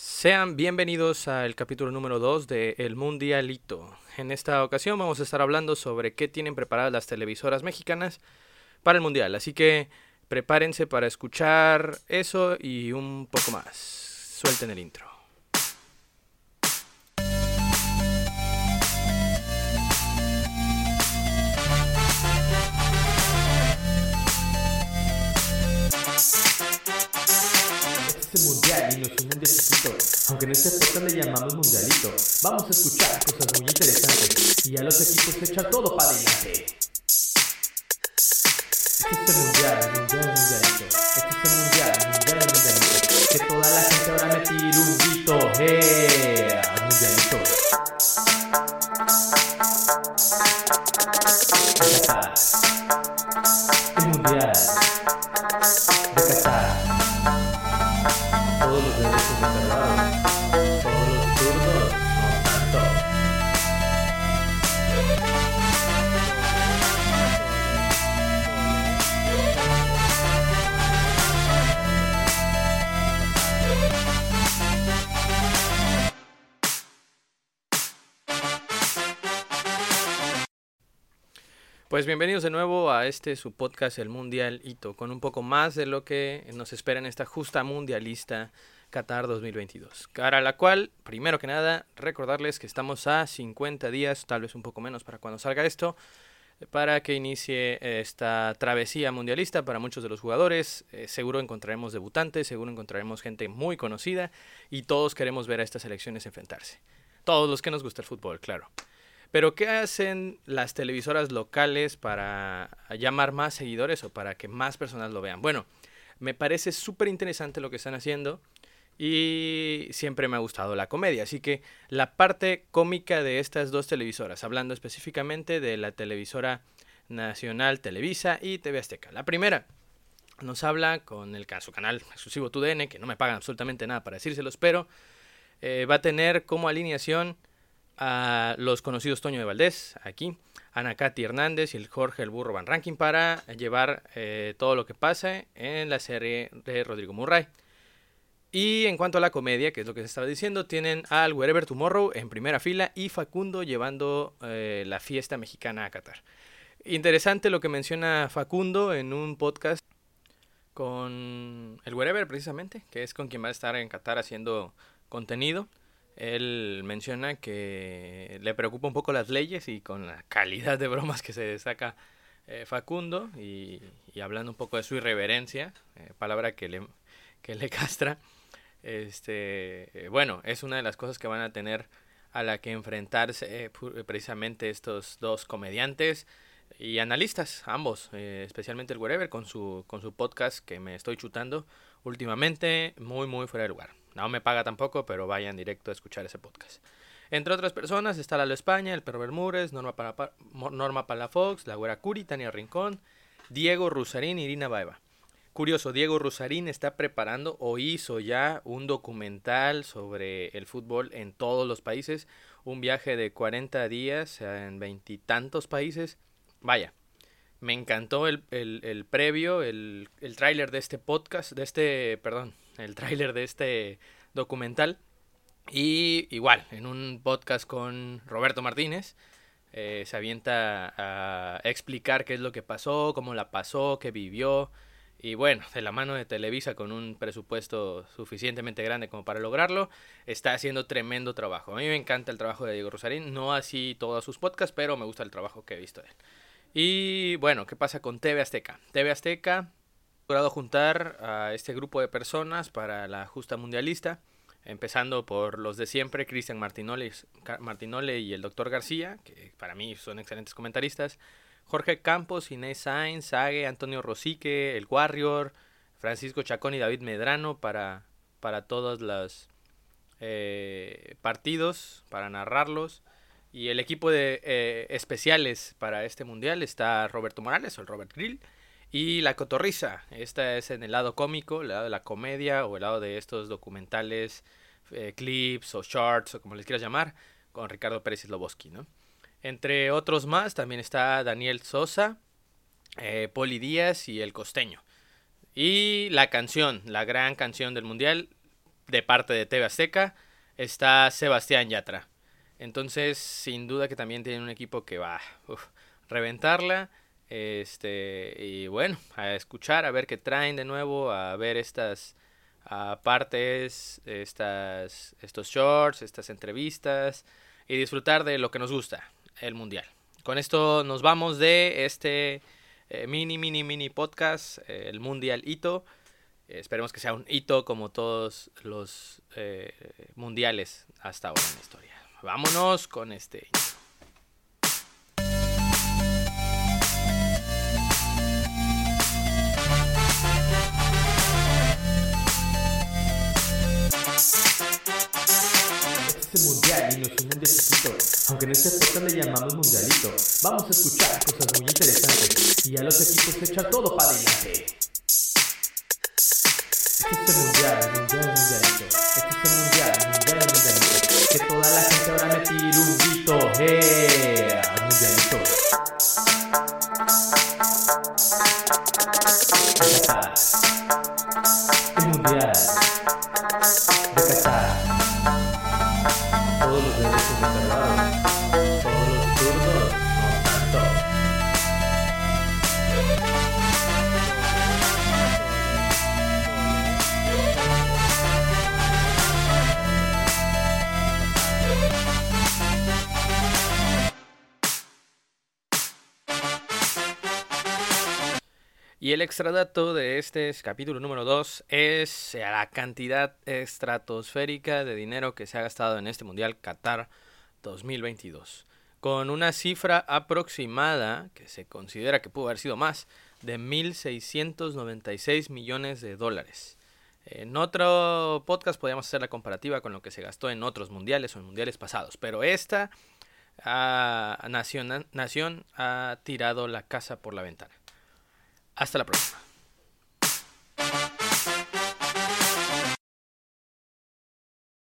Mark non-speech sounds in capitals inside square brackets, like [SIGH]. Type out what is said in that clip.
Sean bienvenidos al capítulo número 2 de El Mundialito. En esta ocasión vamos a estar hablando sobre qué tienen preparadas las televisoras mexicanas para el Mundial. Así que prepárense para escuchar eso y un poco más. Suelten el intro. Este mundial y no es un mundial chiquito. Aunque en este podcast le llamamos mundialito, vamos a escuchar cosas muy interesantes y a los equipos se echan todo para adelante. Este mundial, mundial, mundialito. Este mundial, mundial, mundialito. Que toda la gente ahora me un grito, ¡eh! Al mundialito. De. El mundial Pues bienvenidos de nuevo a este su podcast El Mundial Hito, con un poco más de lo que nos espera en esta justa mundialista Qatar 2022. Para la cual, primero que nada, recordarles que estamos a 50 días, tal vez un poco menos para cuando salga esto, para que inicie esta travesía mundialista para muchos de los jugadores. Eh, seguro encontraremos debutantes, seguro encontraremos gente muy conocida y todos queremos ver a estas selecciones enfrentarse. Todos los que nos gusta el fútbol, claro. Pero ¿qué hacen las televisoras locales para llamar más seguidores o para que más personas lo vean? Bueno, me parece súper interesante lo que están haciendo y siempre me ha gustado la comedia. Así que la parte cómica de estas dos televisoras, hablando específicamente de la televisora nacional Televisa y TV Azteca. La primera nos habla con el su canal exclusivo TUDN, que no me pagan absolutamente nada para decírselos, pero eh, va a tener como alineación a los conocidos Toño de Valdés, aquí, Ana Katy Hernández y el Jorge el Burro Van Ranking para llevar eh, todo lo que pasa en la serie de Rodrigo Murray. Y en cuanto a la comedia, que es lo que se estaba diciendo, tienen al Wherever Tomorrow en primera fila y Facundo llevando eh, la fiesta mexicana a Qatar. Interesante lo que menciona Facundo en un podcast con el Wherever precisamente, que es con quien va a estar en Qatar haciendo contenido. Él menciona que le preocupa un poco las leyes y con la calidad de bromas que se saca eh, Facundo y, y, hablando un poco de su irreverencia, eh, palabra que le, que le [LAUGHS] castra, este, eh, bueno, es una de las cosas que van a tener a la que enfrentarse precisamente estos dos comediantes y analistas, ambos, especialmente el Wherever con su, con su podcast que me estoy chutando últimamente, muy, muy fuera de lugar. No me paga tampoco, pero vayan directo a escuchar ese podcast. Entre otras personas está Lalo España, el Perro Bermúdez, Norma, Para, Norma Palafox, La Güera Curi, Tania Rincón, Diego Rusarín y Irina Baeva. Curioso, Diego Rusarín está preparando o hizo ya un documental sobre el fútbol en todos los países. Un viaje de 40 días en veintitantos países. Vaya, me encantó el, el, el previo, el, el tráiler de este podcast, de este, perdón, el tráiler de este documental. Y igual, en un podcast con Roberto Martínez, eh, se avienta a explicar qué es lo que pasó, cómo la pasó, qué vivió. Y bueno, de la mano de Televisa con un presupuesto suficientemente grande como para lograrlo, está haciendo tremendo trabajo. A mí me encanta el trabajo de Diego Rosarín, no así todos sus podcasts, pero me gusta el trabajo que he visto de él. Y bueno, ¿qué pasa con TV Azteca? TV Azteca logrado juntar a este grupo de personas para la justa mundialista, empezando por los de siempre, Cristian Martinole, y el doctor García, que para mí son excelentes comentaristas, Jorge Campos, Inés Sainz, Sague, Antonio Rosique, el Warrior, Francisco Chacón y David Medrano para, para todos los eh, partidos, para narrarlos. Y el equipo de eh, especiales para este mundial está Roberto Morales o el Robert Grill. Y La Cotorriza, esta es en el lado cómico, el lado de la comedia o el lado de estos documentales, eh, clips o shorts o como les quieras llamar, con Ricardo Pérez Sloboski, ¿no? Entre otros más también está Daniel Sosa, eh, Poli Díaz y El Costeño. Y la canción, la gran canción del Mundial, de parte de TV Azteca está Sebastián Yatra. Entonces, sin duda que también tienen un equipo que va a reventarla. Este, y bueno, a escuchar, a ver qué traen de nuevo, a ver estas partes, estas, estos shorts, estas entrevistas y disfrutar de lo que nos gusta, el mundial. Con esto nos vamos de este eh, mini, mini, mini podcast, eh, el mundial hito. esperemos que sea un hito como todos los eh, mundiales hasta ahora en la historia. Vámonos con este aunque en este podcast le llamamos mundialito, vamos a escuchar cosas muy interesantes y a los equipos se echan todo para adelante. Este es el mundial, el mundial, mundialito. Este es el mundial, el mundial, el mundialito. Que toda la gente ahora me tire un grito, ¡eh! Al mundialito. De Qatar. El mundial de Qatar. Todos los derechos reservados. Todos Y el extradato de este capítulo número 2 es la cantidad estratosférica de dinero que se ha gastado en este Mundial Qatar 2022. Con una cifra aproximada, que se considera que pudo haber sido más, de 1.696 millones de dólares. En otro podcast podríamos hacer la comparativa con lo que se gastó en otros mundiales o en mundiales pasados, pero esta ah, nación, nación ha tirado la casa por la ventana. Hasta la próxima.